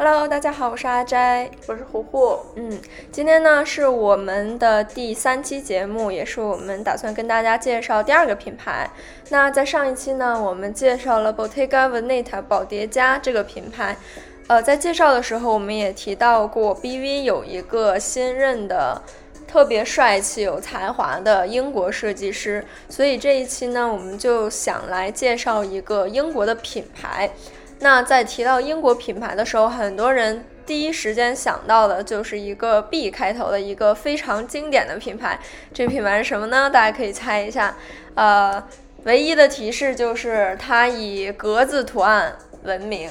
Hello，大家好，我是阿斋，我是胡胡。嗯，今天呢是我们的第三期节目，也是我们打算跟大家介绍第二个品牌。那在上一期呢，我们介绍了 Bottega Veneta 宝蝶家这个品牌。呃，在介绍的时候，我们也提到过，BV 有一个新任的特别帅气、有才华的英国设计师，所以这一期呢，我们就想来介绍一个英国的品牌。那在提到英国品牌的时候，很多人第一时间想到的就是一个 B 开头的一个非常经典的品牌。这品牌是什么呢？大家可以猜一下。呃，唯一的提示就是它以格子图案闻名。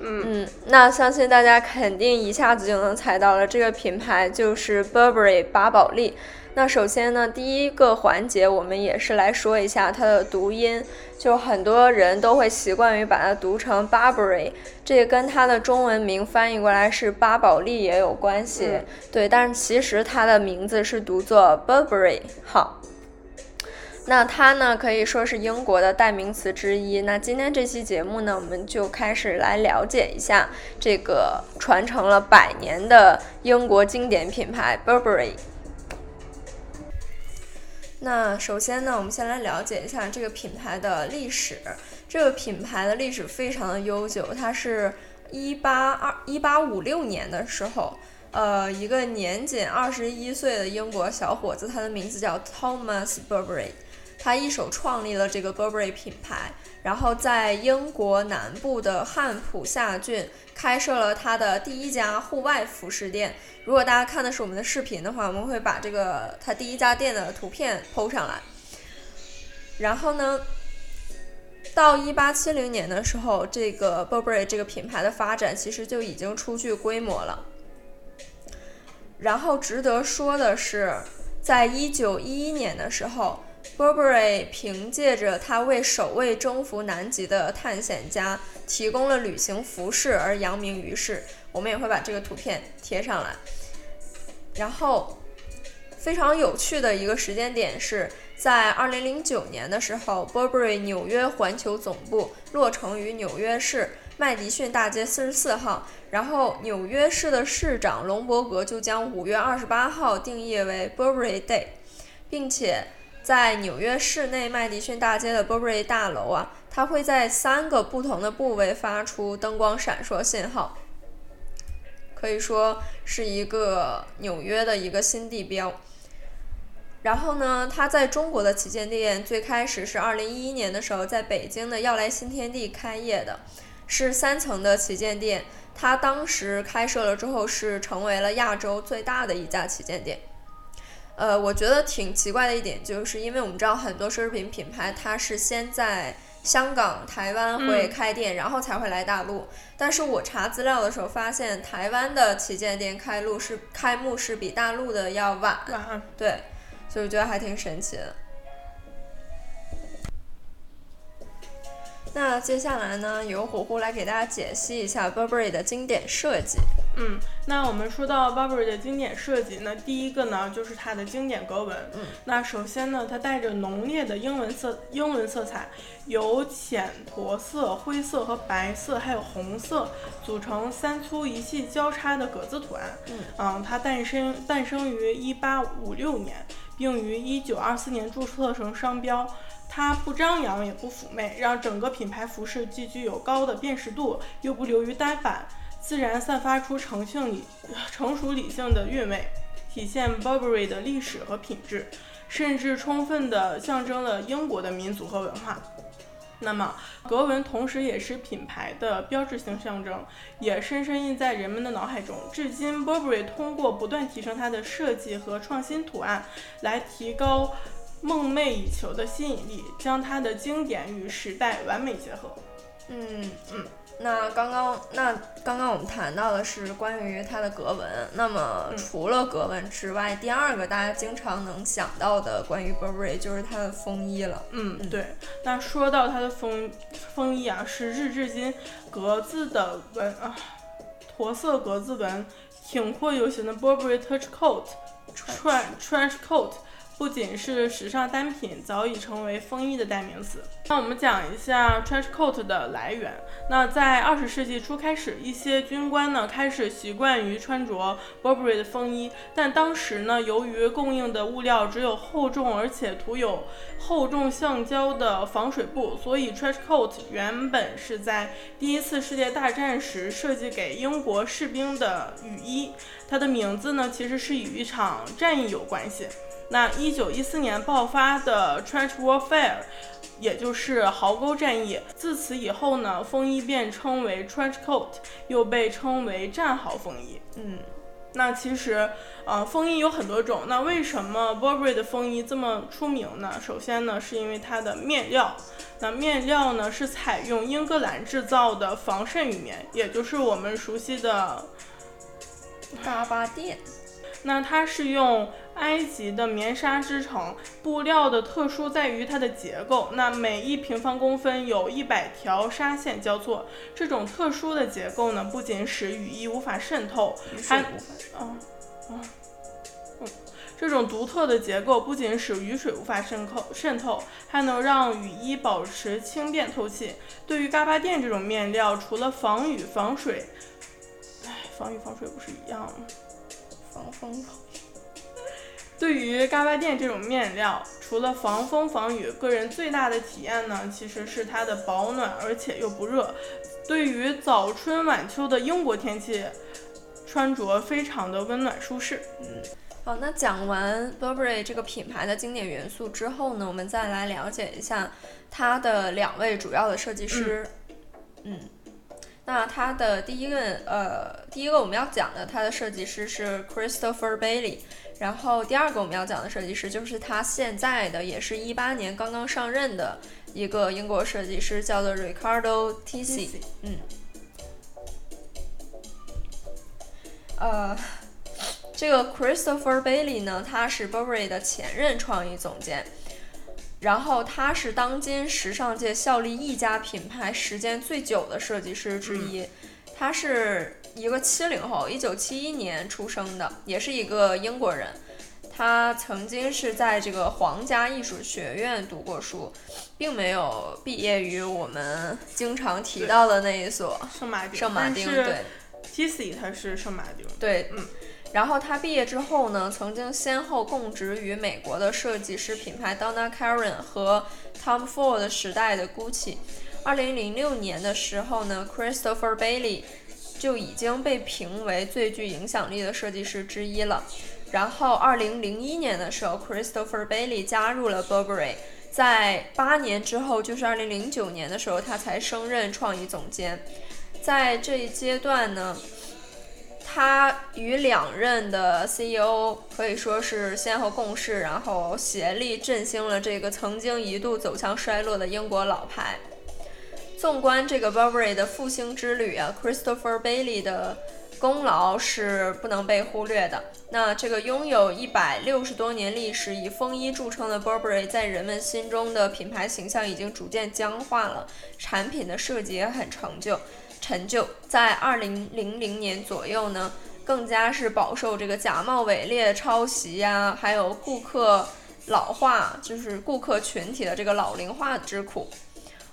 嗯嗯，那相信大家肯定一下子就能猜到了，这个品牌就是 Burberry 巴宝莉。那首先呢，第一个环节我们也是来说一下它的读音，就很多人都会习惯于把它读成 Burberry，这跟它的中文名翻译过来是巴宝莉也有关系。对，但是其实它的名字是读作 Burberry。好，那它呢可以说是英国的代名词之一。那今天这期节目呢，我们就开始来了解一下这个传承了百年的英国经典品牌 Burberry。那首先呢，我们先来了解一下这个品牌的历史。这个品牌的历史非常的悠久，它是一八二一八五六年的时候，呃，一个年仅二十一岁的英国小伙子，他的名字叫 Thomas Burberry，他一手创立了这个 Burberry 品牌，然后在英国南部的汉普夏郡开设了他的第一家户外服饰店。如果大家看的是我们的视频的话，我们会把这个他第一家店的图片 PO 上来。然后呢，到一八七零年的时候，这个 Burberry 这个品牌的发展其实就已经初具规模了。然后值得说的是，在一九一一年的时候，Burberry 凭借着他为首位征服南极的探险家提供了旅行服饰而扬名于世。我们也会把这个图片贴上来。然后，非常有趣的一个时间点是在二零零九年的时候，Burberry 纽约环球总部落成于纽约市麦迪逊大街四十四号。然后，纽约市的市长隆伯格就将五月二十八号定义为 Burberry Day，并且在纽约市内麦迪逊大街的 Burberry 大楼啊，它会在三个不同的部位发出灯光闪烁信号。可以说是一个纽约的一个新地标。然后呢，它在中国的旗舰店最开始是二零一一年的时候在北京的耀莱新天地开业的，是三层的旗舰店。它当时开设了之后是成为了亚洲最大的一家旗舰店。呃，我觉得挺奇怪的一点就是，因为我们知道很多奢侈品品牌它是先在。香港、台湾会开店，然后才会来大陆。但是我查资料的时候发现，台湾的旗舰店开路是开幕是比大陆的要晚。对，所以我觉得还挺神奇的。那接下来呢，由虎虎来给大家解析一下 Burberry 的经典设计。嗯，那我们说到 Burberry 的经典设计，那第一个呢就是它的经典格纹。嗯，那首先呢，它带着浓烈的英文色，英文色彩，由浅驼色、灰色和白色，还有红色组成三粗一细交叉的格子图案。嗯，嗯，它诞生诞生于一八五六年，并于一九二四年注册成商标。它不张扬也不妩媚，让整个品牌服饰既具有高的辨识度，又不流于单反。自然散发出成性理、成熟理性的韵味，体现 Burberry 的历史和品质，甚至充分地象征了英国的民族和文化。那么，格纹同时也是品牌的标志性象征，也深深印在人们的脑海中。至今，Burberry 通过不断提升它的设计和创新图案，来提高梦寐以求的吸引力，将它的经典与时代完美结合。嗯嗯。那刚刚那刚刚我们谈到的是关于它的格纹，那么除了格纹之外，第二个大家经常能想到的关于 Burberry 就是它的风衣了。嗯，对。那说到它的风风衣啊，时至至今格子的纹啊，驼色格子纹，挺阔有型的 Burberry Touch Coat，穿 Trench Coat。不仅是时尚单品，早已成为风衣的代名词。那我们讲一下 trench coat 的来源。那在二十世纪初开始，一些军官呢开始习惯于穿着 Burberry 的风衣，但当时呢，由于供应的物料只有厚重而且涂有厚重橡胶的防水布，所以 trench coat 原本是在第一次世界大战时设计给英国士兵的雨衣。它的名字呢，其实是与一场战役有关系。那一九一四年爆发的 Trench Warfare，也就是壕沟战役，自此以后呢，风衣便称为 Trench Coat，又被称为战壕风衣。嗯，那其实，呃，风衣有很多种。那为什么 Burberry 的风衣这么出名呢？首先呢，是因为它的面料。那面料呢，是采用英格兰制造的防渗羽棉，也就是我们熟悉的嘎巴垫。那它是用埃及的棉纱织成，布料的特殊在于它的结构。那每一平方公分有一百条纱线交错，这种特殊的结构呢，不仅使雨衣无法渗透，还嗯嗯嗯，这种独特的结构不仅使雨水无法渗透渗透，还能让雨衣保持轻便透气。对于嘎巴垫这种面料，除了防雨防水，哎，防雨防水不是一样吗？防风。对于嘎巴垫这种面料，除了防风防雨，个人最大的体验呢，其实是它的保暖，而且又不热。对于早春晚秋的英国天气，穿着非常的温暖舒适。嗯，好，那讲完 Burberry 这个品牌的经典元素之后呢，我们再来了解一下它的两位主要的设计师。嗯。那它的第一个，呃，第一个我们要讲的，它的设计师是 Christopher Bailey，然后第二个我们要讲的设计师就是他现在的，也是一八年刚刚上任的一个英国设计师，叫做 Ricardo Tisci。嗯，呃，这个 Christopher Bailey 呢，他是 Burberry 的前任创意总监。然后他是当今时尚界效力一家品牌时间最久的设计师之一，他是一个七零后，一九七一年出生的，也是一个英国人。他曾经是在这个皇家艺术学院读过书，并没有毕业于我们经常提到的那一所圣马丁。圣马丁对，T.C. 他是圣马丁。对，嗯。然后他毕业之后呢，曾经先后供职于美国的设计师品牌 Donna Karan 和 Tom Ford 时代的 Gucci。二零零六年的时候呢，Christopher Bailey 就已经被评为最具影响力的设计师之一了。然后二零零一年的时候，Christopher Bailey 加入了 Burberry。在八年之后，就是二零零九年的时候，他才升任创意总监。在这一阶段呢。他与两任的 CEO 可以说是先后共事，然后协力振兴了这个曾经一度走向衰落的英国老牌。纵观这个 Burberry 的复兴之旅啊，Christopher Bailey 的功劳是不能被忽略的。那这个拥有一百六十多年历史、以风衣著称的 Burberry，在人们心中的品牌形象已经逐渐僵化了，产品的设计也很陈旧陈旧，在二零零零年左右呢，更加是饱受这个假冒伪劣、抄袭呀，还有顾客老化，就是顾客群体的这个老龄化之苦。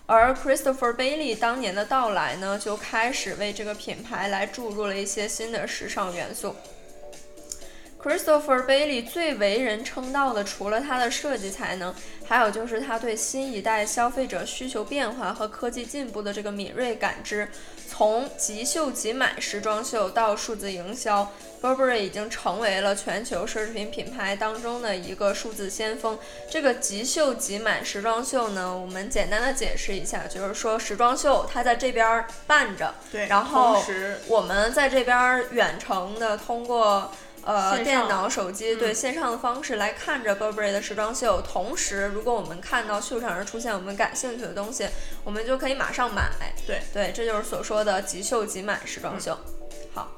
而 Christopher Bailey 当年的到来呢，就开始为这个品牌来注入了一些新的时尚元素。Christopher Bailey 最为人称道的，除了他的设计才能，还有就是他对新一代消费者需求变化和科技进步的这个敏锐感知。从即秀即买时装秀到数字营销，Burberry 已经成为了全球奢侈品品牌当中的一个数字先锋。这个即秀即买时装秀呢，我们简单的解释一下，就是说时装秀它在这边办着，对，然后我们在这边远程的通过。呃，电脑、手机对线上的方式来看着 Burberry 的时装秀，同时，如果我们看到秀场上出现我们感兴趣的东西，我们就可以马上买。对对，这就是所说的即秀即买时装秀。好，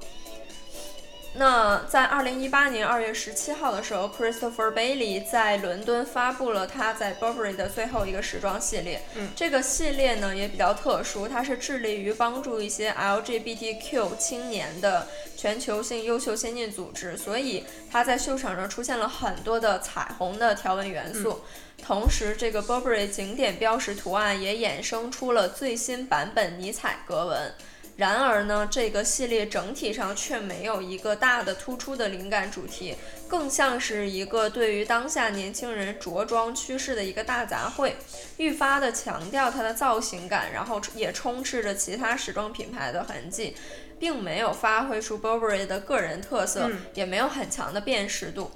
那在二零一八年二月十七号的时候，Christopher Bailey 在伦敦发布了他在 Burberry 的最后一个时装系列。嗯，这个系列呢也比较特殊，它是致力于帮助一些 LGBTQ 青年的全球性优秀先进组织，所以它在秀场上出现了很多的彩虹的条纹元素。同时，这个 Burberry 景点标识图案也衍生出了最新版本尼采格纹。然而呢，这个系列整体上却没有一个大的突出的灵感主题，更像是一个对于当下年轻人着装趋势的一个大杂烩，愈发的强调它的造型感，然后也充斥着其他时装品牌的痕迹，并没有发挥出 Burberry 的个人特色，也没有很强的辨识度。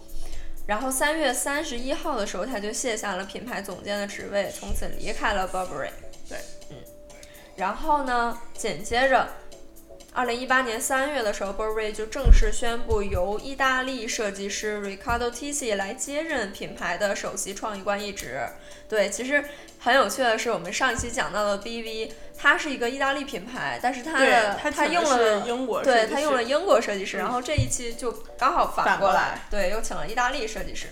然后三月三十一号的时候，他就卸下了品牌总监的职位，从此离开了 Burberry。然后呢，紧接着，二零一八年三月的时候，Burberry 就正式宣布由意大利设计师 Riccardo Tisci 来接任品牌的首席创意官一职。对，其实很有趣的是，我们上一期讲到的 BV，它是一个意大利品牌，但是它的它用了英国，对，它用了英国设计师。然后这一期就刚好反过来，对，又请了意大利设计师。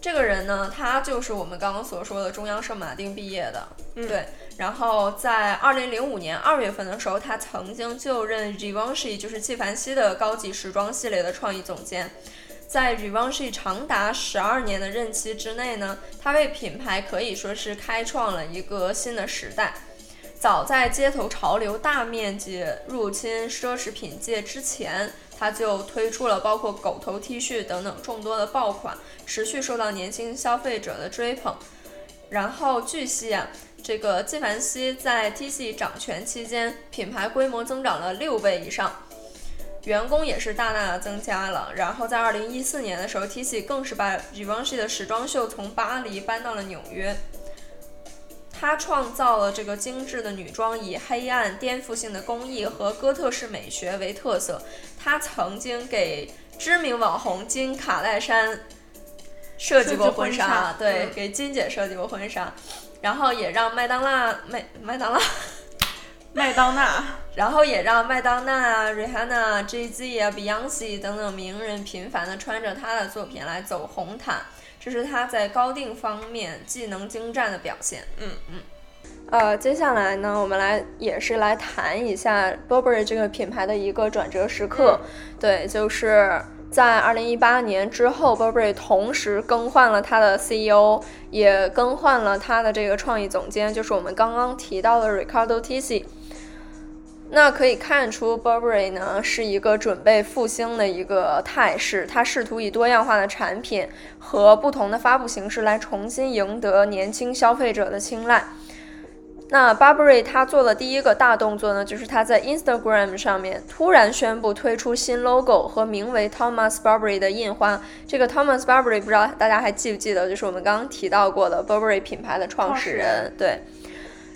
这个人呢，他就是我们刚刚所说的中央圣马丁毕业的，对。然后在二零零五年二月份的时候，他曾经就任 Givenchy，就是纪梵希的高级时装系列的创意总监。在 Givenchy 长达十二年的任期之内呢，他为品牌可以说是开创了一个新的时代。早在街头潮流大面积入侵奢侈品界之前。他就推出了包括狗头 T 恤等等众多的爆款，持续受到年轻消费者的追捧。然后据悉啊，这个纪梵希在 T.C 掌权期间，品牌规模增长了六倍以上，员工也是大大的增加了。然后在二零一四年的时候，T.C 更是把 Givenchy 的时装秀从巴黎搬到了纽约。他创造了这个精致的女装，以黑暗、颠覆性的工艺和哥特式美学为特色。他曾经给知名网红金卡戴珊设计过婚纱，对，给金姐设计过婚纱，然后也让麦当娜麦麦当娜麦当娜，然后也让麦当娜、Rihanna、Jay Z 啊、Beyonce 等等名人频繁的穿着她的作品来走红毯。这是她在高定方面技能精湛的表现。嗯嗯，呃，接下来呢，我们来也是来谈一下 Burberry 这个品牌的一个转折时刻。对，就是在二零一八年之后，Burberry 同时更换了他的 CEO，也更换了他的这个创意总监，就是我们刚刚提到的 Ricardo Tisci。那可以看出，Burberry 呢是一个准备复兴的一个态势，它试图以多样化的产品和不同的发布形式来重新赢得年轻消费者的青睐。那 Burberry 它做的第一个大动作呢，就是它在 Instagram 上面突然宣布推出新 logo 和名为 Thomas Burberry 的印花。这个 Thomas Burberry 不知道大家还记不记得，就是我们刚刚提到过的 Burberry 品牌的创始人，对。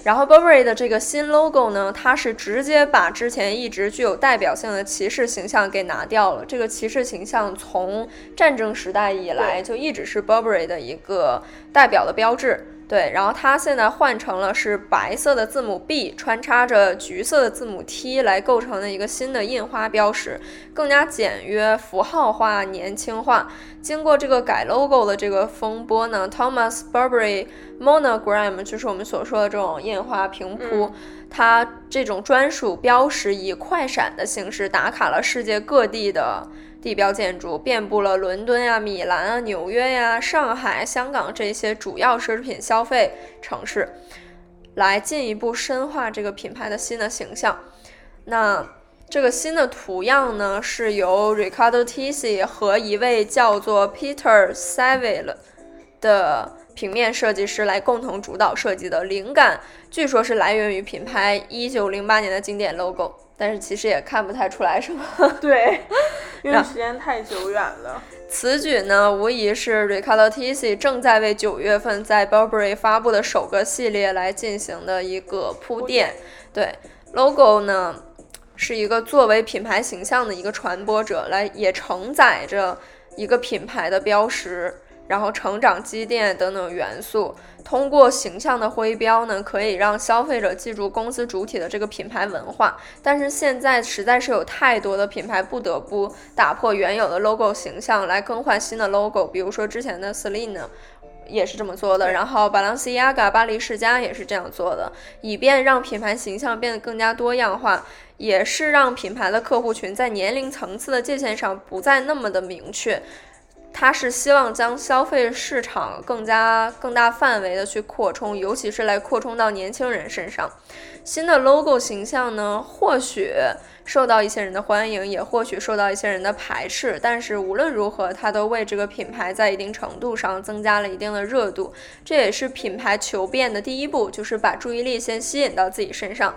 然后 Burberry 的这个新 logo 呢，它是直接把之前一直具有代表性的骑士形象给拿掉了。这个骑士形象从战争时代以来就一直是 Burberry 的一个代表的标志。对，然后它现在换成了是白色的字母 B 穿插着橘色的字母 T 来构成的一个新的印花标识，更加简约、符号化、年轻化。经过这个改 logo 的这个风波呢，Thomas Burberry Monogram 就是我们所说的这种印花平铺，它这种专属标识以快闪的形式打卡了世界各地的。地标建筑遍布了伦敦呀、米兰啊、纽约呀、上海、香港这些主要奢侈品消费城市，来进一步深化这个品牌的新的形象。那这个新的图样呢，是由 Ricardo Tisci 和一位叫做 Peter Saville 的平面设计师来共同主导设计的。灵感据说是来源于品牌1908年的经典 logo。但是其实也看不太出来什么，对，因为时间太久远了。此举呢，无疑是 Riccardo Tisci 正在为九月份在 Burberry 发布的首个系列来进行的一个铺垫。对，logo 呢是一个作为品牌形象的一个传播者，来也承载着一个品牌的标识。然后成长积淀等等元素。通过形象的徽标呢，可以让消费者记住公司主体的这个品牌文化。但是现在实在是有太多的品牌不得不打破原有的 logo 形象来更换新的 logo，比如说之前的 Celine 也是这么做的，然后 Balenciaga 巴黎世家也是这样做的，以便让品牌形象变得更加多样化，也是让品牌的客户群在年龄层次的界限上不再那么的明确。它是希望将消费市场更加更大范围的去扩充，尤其是来扩充到年轻人身上。新的 logo 形象呢，或许受到一些人的欢迎，也或许受到一些人的排斥。但是无论如何，它都为这个品牌在一定程度上增加了一定的热度。这也是品牌求变的第一步，就是把注意力先吸引到自己身上。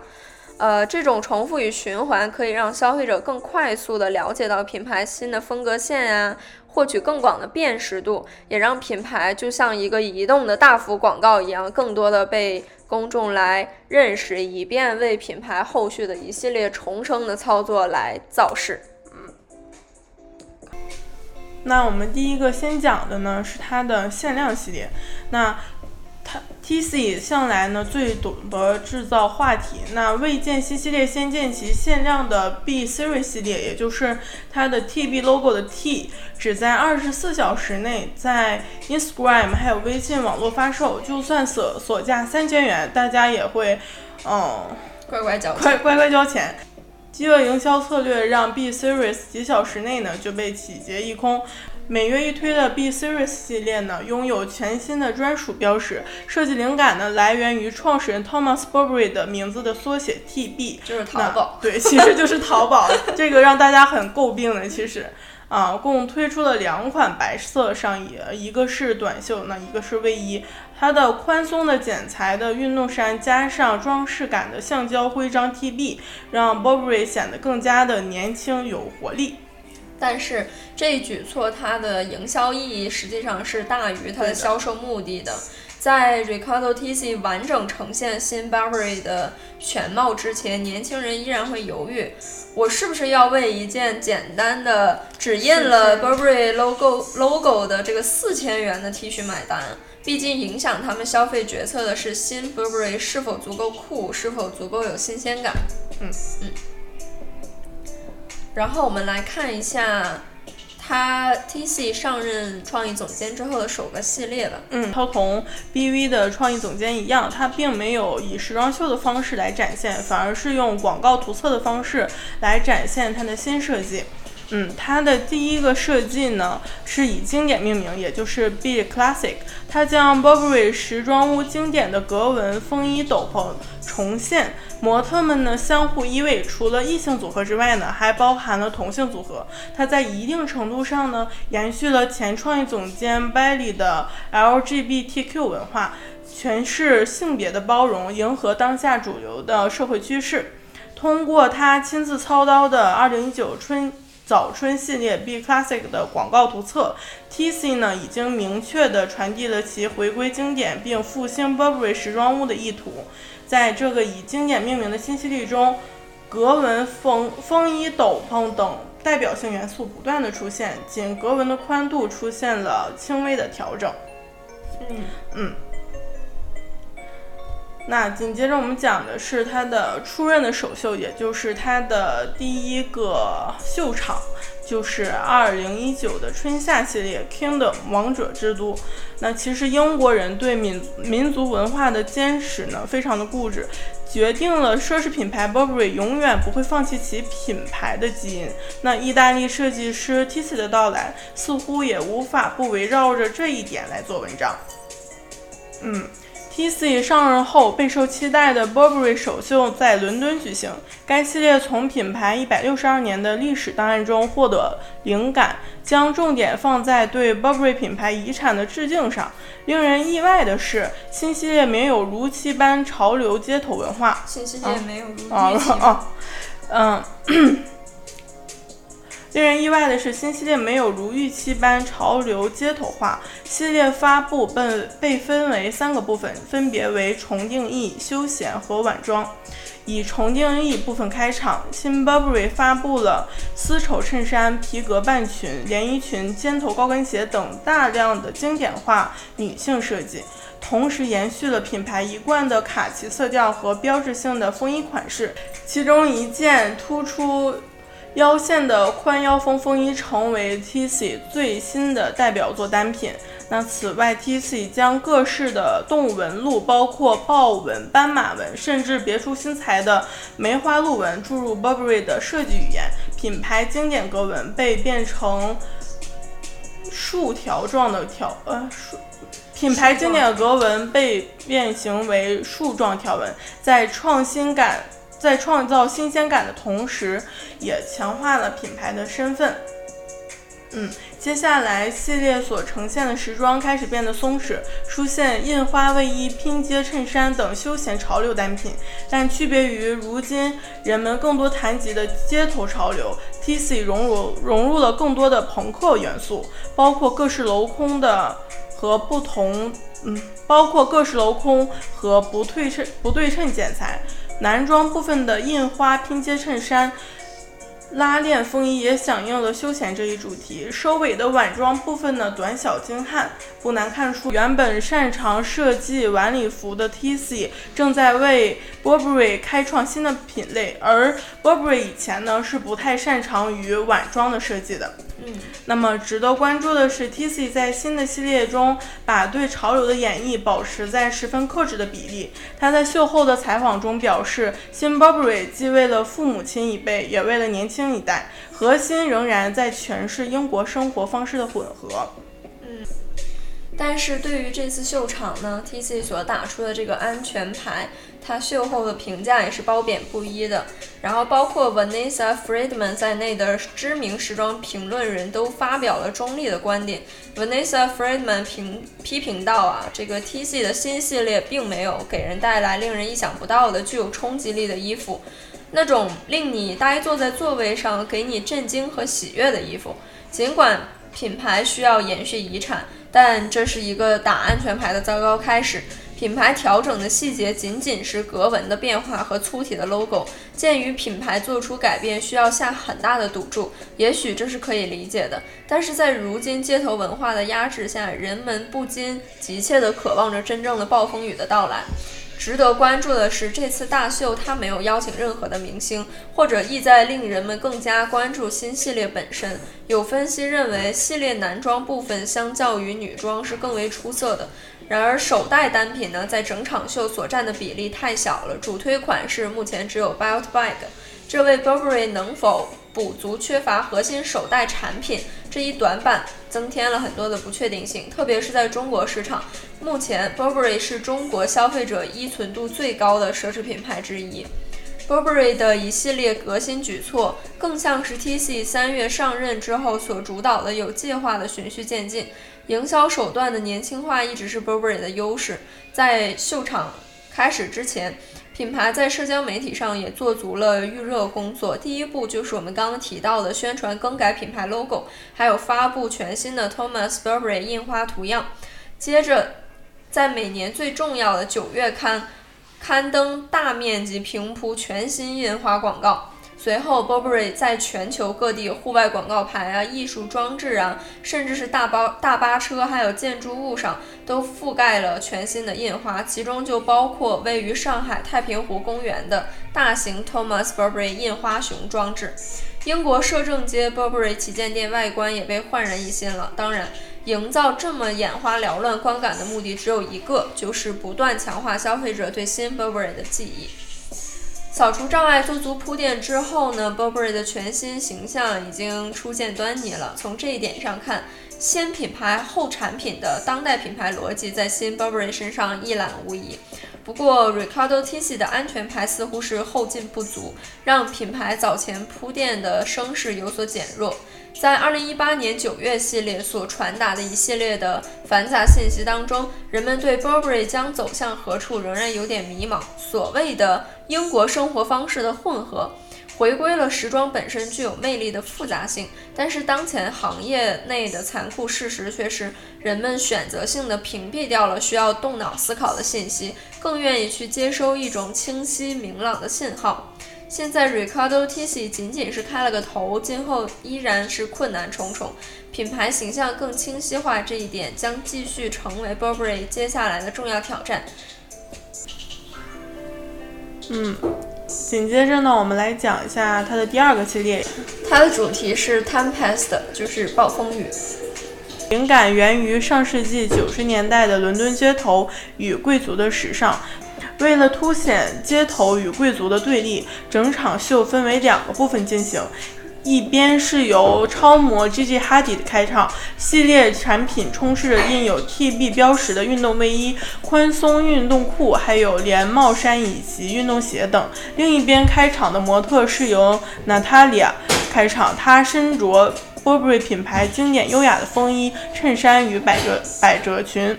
呃，这种重复与循环可以让消费者更快速地了解到品牌新的风格线呀。获取更广的辨识度，也让品牌就像一个移动的大幅广告一样，更多的被公众来认识，以便为品牌后续的一系列重生的操作来造势。嗯，那我们第一个先讲的呢是它的限量系列，那。T C 向来呢最懂得制造话题，那未见新系列先见其限量的 B Series 系列，也就是它的 T B logo 的 T，只在二十四小时内在 Instagram 还有微信网络发售，就算所所价三千元，大家也会嗯乖乖交乖乖乖交钱。饥饿营销策略让 B Series 几小时内呢就被洗劫一空。每月一推的 B Series 系列呢，拥有全新的专属标识。设计灵感呢，来源于创始人 Thomas Burberry 的名字的缩写 TB，就是淘宝。对，其实就是淘宝。这个让大家很诟病的，其实啊，共推出了两款白色上衣，一个是短袖，那一个是卫衣。它的宽松的剪裁的运动衫加上装饰感的橡胶徽章 TB，让 Burberry 显得更加的年轻有活力。但是这一举措它的营销意义实际上是大于它的销售目的的。在 Riccardo Tisci 完整呈现新 Burberry 的全貌之前，年轻人依然会犹豫：我是不是要为一件简单的只印了 Burberry logo logo 的这个四千元的 T 恤买单？毕竟影响他们消费决策的是新 Burberry 是否足够酷，是否足够有新鲜感。嗯嗯。然后我们来看一下他 T C 上任创意总监之后的首个系列吧。嗯，他同 B V 的创意总监一样，他并没有以时装秀的方式来展现，反而是用广告图册的方式来展现他的新设计。嗯，它的第一个设计呢是以经典命名，也就是 Be Classic。它将 Burberry 时装屋经典的格纹风衣斗篷重现，模特们呢相互依偎，除了异性组合之外呢，还包含了同性组合。它在一定程度上呢延续了前创意总监 Bailey 的 LGBTQ 文化，诠释性别的包容，迎合当下主流的社会趋势。通过他亲自操刀的2019春。早春系列 B Classic 的广告图册，T C 呢已经明确地传递了其回归经典并复兴 Burberry 时装屋的意图。在这个以经典命名的新系列中，格纹风风衣、斗篷等代表性元素不断的出现，仅格纹的宽度出现了轻微的调整。嗯嗯。那紧接着我们讲的是他的出任的首秀，也就是他的第一个秀场，就是二零一九的春夏系列 Kingdom 王者之都。那其实英国人对民民族文化的坚持呢，非常的固执，决定了奢侈品牌 Burberry 永远不会放弃其品牌的基因。那意大利设计师 t i c i 的到来，似乎也无法不围绕着这一点来做文章。嗯。T C 上任后备受期待的 Burberry 首秀在伦敦举行。该系列从品牌一百六十二年的历史档案中获得灵感，将重点放在对 Burberry 品牌遗产的致敬上。令人意外的是，新系列没有如期般潮流街头文化。新系列没有如期啊啊嗯。令人意外的是，新系列没有如预期般潮流街头化。系列发布被被分为三个部分，分别为重定义、休闲和晚装。以重定义部分开场，新 Burberry 发布了丝绸衬衫、皮革半裙、连衣裙、尖头高跟鞋等大量的经典化女性设计，同时延续了品牌一贯的卡其色调和标志性的风衣款式。其中一件突出腰线的宽腰风风衣成为 T C 最新的代表作单品。那此外，T C 将各式的动物纹路，包括豹纹、斑马纹，甚至别出心裁的梅花鹿纹，注入 Burberry 的设计语言。品牌经典格纹被变成竖条状的条，呃，竖。品牌经典格纹被变形为竖状条纹，在创新感，在创造新鲜感的同时，也强化了品牌的身份。嗯。接下来，系列所呈现的时装开始变得松弛，出现印花卫衣、拼接衬衫等休闲潮流单品。但区别于如今人们更多谈及的街头潮流，T C 融入融入了更多的朋克元素，包括各式镂空的和不同，嗯，包括各式镂空和不对称不对称剪裁。男装部分的印花拼接衬衫。拉链风衣也响应了休闲这一主题。收尾的晚装部分呢，短小精悍，不难看出，原本擅长设计晚礼服的 T C 正在为 Burberry 开创新的品类，而 Burberry 以前呢是不太擅长于晚装的设计的。嗯，那么值得关注的是，T C 在新的系列中把对潮流的演绎保持在十分克制的比例。他在秀后的采访中表示，新 Burberry 既为了父母亲一辈，也为了年轻一代，核心仍然在诠释英国生活方式的混合。嗯。但是对于这次秀场呢，T C 所打出的这个安全牌，它秀后的评价也是褒贬不一的。然后包括 Vanessa Friedman 在内的知名时装评论人都发表了中立的观点。Vanessa Friedman 评批评道啊，这个 T C 的新系列并没有给人带来令人意想不到的、具有冲击力的衣服，那种令你呆坐在座位上、给你震惊和喜悦的衣服。尽管品牌需要延续遗产。但这是一个打安全牌的糟糕开始。品牌调整的细节仅仅是格纹的变化和粗体的 logo。鉴于品牌做出改变需要下很大的赌注，也许这是可以理解的。但是在如今街头文化的压制下，人们不禁急切地渴望着真正的暴风雨的到来。值得关注的是，这次大秀它没有邀请任何的明星，或者意在令人们更加关注新系列本身。有分析认为，系列男装部分相较于女装是更为出色的。然而，手袋单品呢，在整场秀所占的比例太小了。主推款式目前只有 Belt Bag，这位 Burberry 能否补足缺乏核心手袋产品这一短板增添了很多的不确定性，特别是在中国市场。目前，Burberry 是中国消费者依存度最高的奢侈品牌之一。Burberry 的一系列革新举措，更像是 T.C 三月上任之后所主导的有计划的循序渐进。营销手段的年轻化一直是 Burberry 的优势。在秀场开始之前，品牌在社交媒体上也做足了预热工作。第一步就是我们刚刚提到的宣传更改品牌 logo，还有发布全新的 Thomas Burberry 印花图样。接着。在每年最重要的九月刊刊登大面积平铺全新印花广告。随后，Burberry 在全球各地户外广告牌啊、艺术装置啊，甚至是大巴大巴车还有建筑物上都覆盖了全新的印花，其中就包括位于上海太平湖公园的大型 Thomas Burberry 印花熊装置。英国摄政街 Burberry 旗舰店外观也被焕然一新了。当然。营造这么眼花缭乱观感的目的只有一个，就是不断强化消费者对新 Burberry 的记忆。扫除障碍、做足铺垫之后呢，Burberry 的全新形象已经初见端倪了。从这一点上看，先品牌后产品的当代品牌逻辑在新 Burberry 身上一览无遗。不过，Ricardo Tisci 的安全牌似乎是后劲不足，让品牌早前铺垫的声势有所减弱。在2018年9月系列所传达的一系列的繁杂信息当中，人们对 Burberry 将走向何处仍然有点迷茫。所谓的英国生活方式的混合，回归了时装本身具有魅力的复杂性。但是当前行业内的残酷事实却是，人们选择性的屏蔽掉了需要动脑思考的信息，更愿意去接收一种清晰明朗的信号。现在 Ricardo Tisci 仅仅是开了个头，今后依然是困难重重。品牌形象更清晰化这一点将继续成为 Burberry 接下来的重要挑战。嗯，紧接着呢，我们来讲一下它的第二个系列，它的主题是 Tempest，就是暴风雨。灵感源于上世纪九十年代的伦敦街头与贵族的时尚。为了凸显街头与贵族的对立，整场秀分为两个部分进行。一边是由超模 Gigi Hadid 开场，系列产品充斥着印有 TB 标识的运动卫衣、宽松运动裤，还有连帽衫以及运动鞋等。另一边开场的模特是由 Natalia 开场，她身着 Burberry 品牌经典优雅的风衣、衬衫与百褶百褶裙。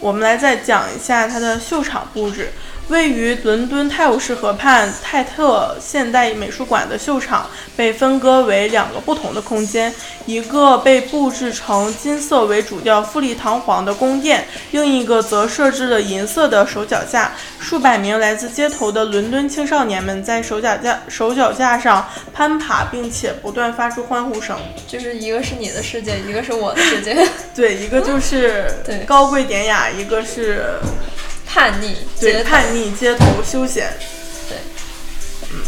我们来再讲一下它的秀场布置。位于伦敦泰晤士河畔泰特现代美术馆的秀场被分割为两个不同的空间，一个被布置成金色为主调、富丽堂皇的宫殿，另一个则设置了银色的手脚架。数百名来自街头的伦敦青少年们在手脚架手脚架上攀爬，并且不断发出欢呼声。就是一个是你的世界，一个是我的世界。对，一个就是 高贵典雅，一个是。叛逆，对叛逆街头休闲，对，嗯，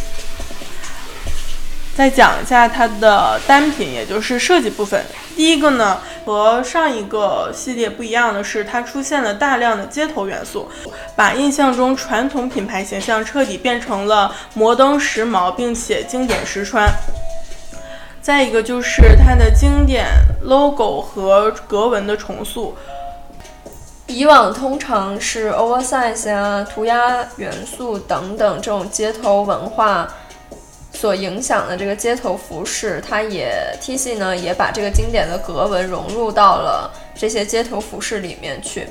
再讲一下它的单品，也就是设计部分。第一个呢，和上一个系列不一样的是，它出现了大量的街头元素，把印象中传统品牌形象彻底变成了摩登时髦，并且经典实穿。再一个就是它的经典 logo 和格纹的重塑。以往通常是 oversize 啊、涂鸦元素等等这种街头文化所影响的这个街头服饰，它也 T C 呢也把这个经典的格纹融入到了这些街头服饰里面去。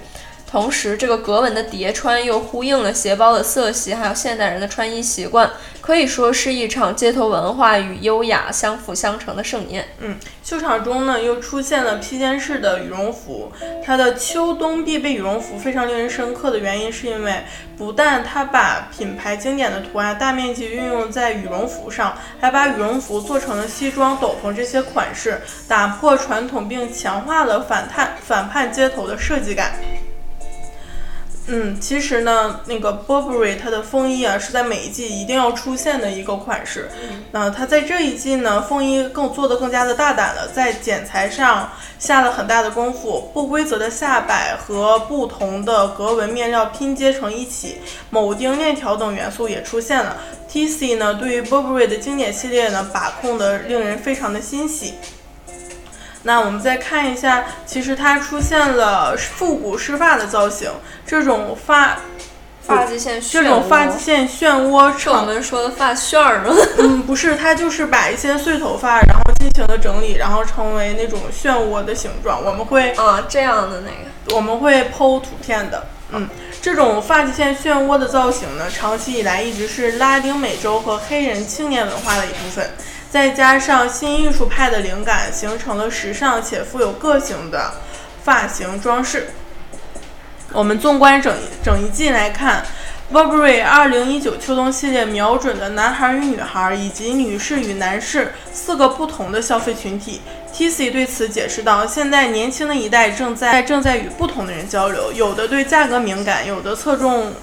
同时，这个格纹的叠穿又呼应了鞋包的色系，还有现代人的穿衣习惯，可以说是一场街头文化与优雅相辅相成的盛宴。嗯，秀场中呢又出现了披肩式的羽绒服，它的秋冬必备羽绒服非常令人深刻的原因是因为不但它把品牌经典的图案大面积运用在羽绒服上，还把羽绒服做成了西装、斗篷这些款式，打破传统并强化了反叛反叛街头的设计感。嗯，其实呢，那个 Burberry 它的风衣啊，是在每一季一定要出现的一个款式。那它在这一季呢，风衣更做的更加的大胆了，在剪裁上下了很大的功夫，不规则的下摆和不同的格纹面料拼接成一起，铆钉链条等元素也出现了。T C 呢，对于 Burberry 的经典系列呢，把控的令人非常的欣喜。那我们再看一下，其实它出现了复古湿发的造型，这种发发际线这种发际线漩涡，是我们说的发旋儿吗？嗯，不是，它就是把一些碎头发，然后进行了整理，然后成为那种漩涡的形状。我们会啊这样的那个，我们会剖图片的。嗯，这种发际线漩涡的造型呢，长期以来一直是拉丁美洲和黑人青年文化的一部分。再加上新艺术派的灵感，形成了时尚且富有个性的发型装饰。我们纵观整整一季来看，Burberry 2019秋冬系列瞄准的男孩与女孩以及女士与男士四个不同的消费群体。T C 对此解释道：“现在年轻的一代正在正在与不同的人交流，有的对价格敏感，有的侧重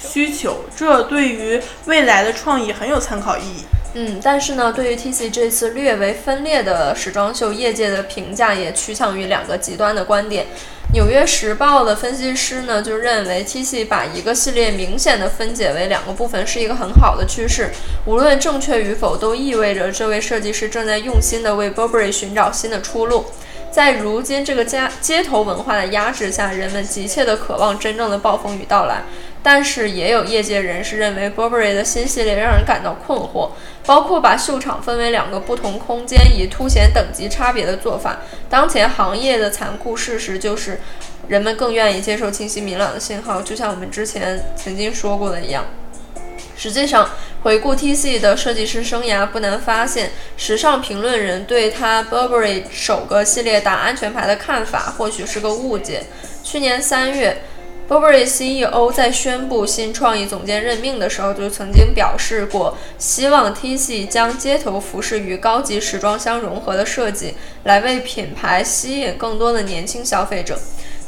需求，这对于未来的创意很有参考意义。”嗯，但是呢，对于 T C 这次略为分裂的时装秀，业界的评价也趋向于两个极端的观点。纽约时报的分析师呢，就认为 T C 把一个系列明显的分解为两个部分是一个很好的趋势，无论正确与否，都意味着这位设计师正在用心的为 Burberry 寻找新的出路。在如今这个家街头文化的压制下，人们急切的渴望真正的暴风雨到来。但是也有业界人士认为，Burberry 的新系列让人感到困惑，包括把秀场分为两个不同空间，以凸显等级差别的做法。当前行业的残酷事实就是，人们更愿意接受清晰明朗的信号，就像我们之前曾经说过的一样。实际上，回顾 T.C 的设计师生涯，不难发现，时尚评论人对他 Burberry 首个系列打安全牌的看法，或许是个误解。去年三月，Burberry CEO 在宣布新创意总监任命的时候，就曾经表示过，希望 T.C 将街头服饰与高级时装相融合的设计，来为品牌吸引更多的年轻消费者。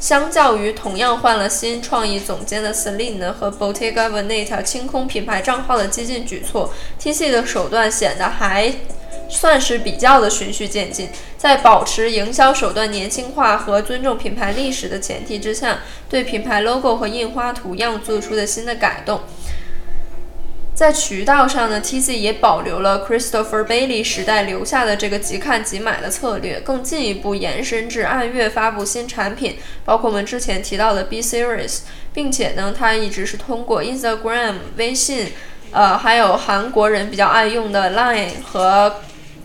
相较于同样换了新创意总监的 Celine 和 Bottega Veneta 清空品牌账号的激进举措，T.C 的手段显得还算是比较的循序渐进，在保持营销手段年轻化和尊重品牌历史的前提之下，对品牌 logo 和印花图样做出的新的改动。在渠道上呢，T.C 也保留了 Christopher Bailey 时代留下的这个即看即买的策略，更进一步延伸至按月发布新产品，包括我们之前提到的 B Series，并且呢，它一直是通过 Instagram、微信，呃，还有韩国人比较爱用的 Line 和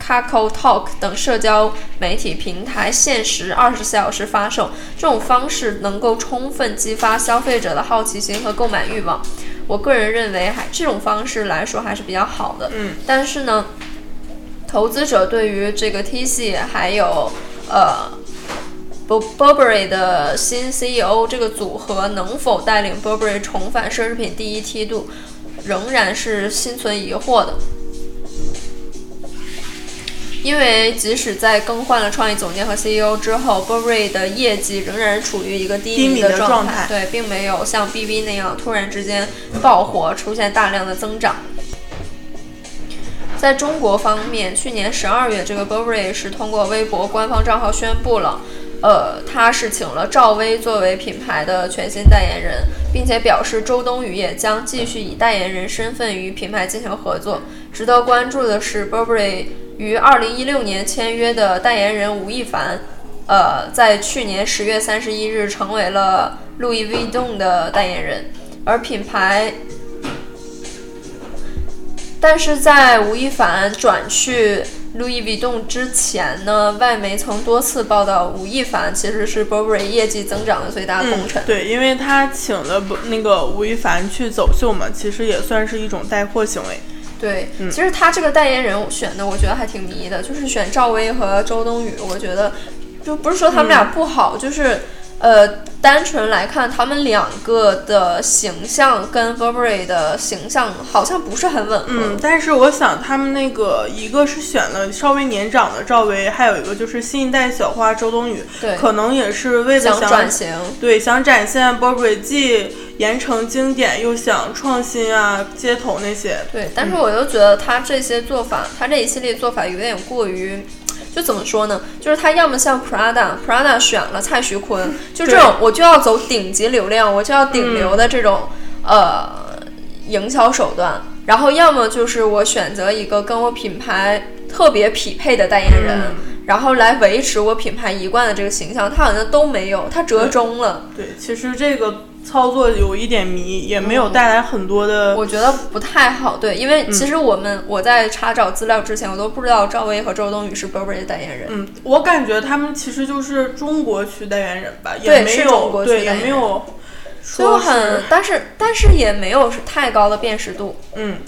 Kakao Talk 等社交媒体平台，限时二十四小时发售。这种方式能够充分激发消费者的好奇心和购买欲望。我个人认为，还这种方式来说还是比较好的。嗯，但是呢，投资者对于这个 T.C 还有呃 Burberry 的新 CEO 这个组合能否带领 Burberry 重返奢侈品第一梯度，仍然是心存疑惑的。因为即使在更换了创意总监和 CEO 之后，Burberry 的业绩仍然处于一个低迷的状态，对，并没有像 BV 那样突然之间爆火，出现大量的增长。在中国方面，去年十二月，这个 Burberry 是通过微博官方账号宣布了，呃，他是请了赵薇作为品牌的全新代言人，并且表示周冬雨也将继续以代言人身份与品牌进行合作。值得关注的是，Burberry。于二零一六年签约的代言人吴亦凡，呃，在去年十月三十一日成为了路易威登的代言人，而品牌，但是在吴亦凡转去路易威登之前呢，外媒曾多次报道吴亦凡其实是 Burberry 业绩增长的最大功臣。对，因为他请了那个吴亦凡去走秀嘛，其实也算是一种带货行为。对，其实他这个代言人选的，我觉得还挺迷的，就是选赵薇和周冬雨。我觉得，就不是说他们俩不好，就是呃，单纯来看，他们两个的形象跟 Burberry 的形象好像不是很吻合。嗯，但是我想他们那个一个是选了稍微年长的赵薇，还有一个就是新一代小花周冬雨，对，可能也是为了想转型，对，想展现 Burberry 既。严惩经典又想创新啊，街头那些。对，但是我又觉得他这些做法，他这一系列做法有点过于，就怎么说呢？就是他要么像 Prada，Prada 选了蔡徐坤，就这种我就要走顶级流量，我就要顶流的这种呃营销手段，然后要么就是我选择一个跟我品牌特别匹配的代言人，然后来维持我品牌一贯的这个形象。他好像都没有，他折中了。对，其实这个。操作有一点迷，也没有带来很多的，我觉得不太好。对，因为其实我们我在查找资料之前，我都不知道赵薇和周冬雨是 Burberry 的代言人。嗯，我感觉他们其实就是中国区代言人吧，也没有对，也没有，就很，但是但是也没有是太高的辨识度。嗯。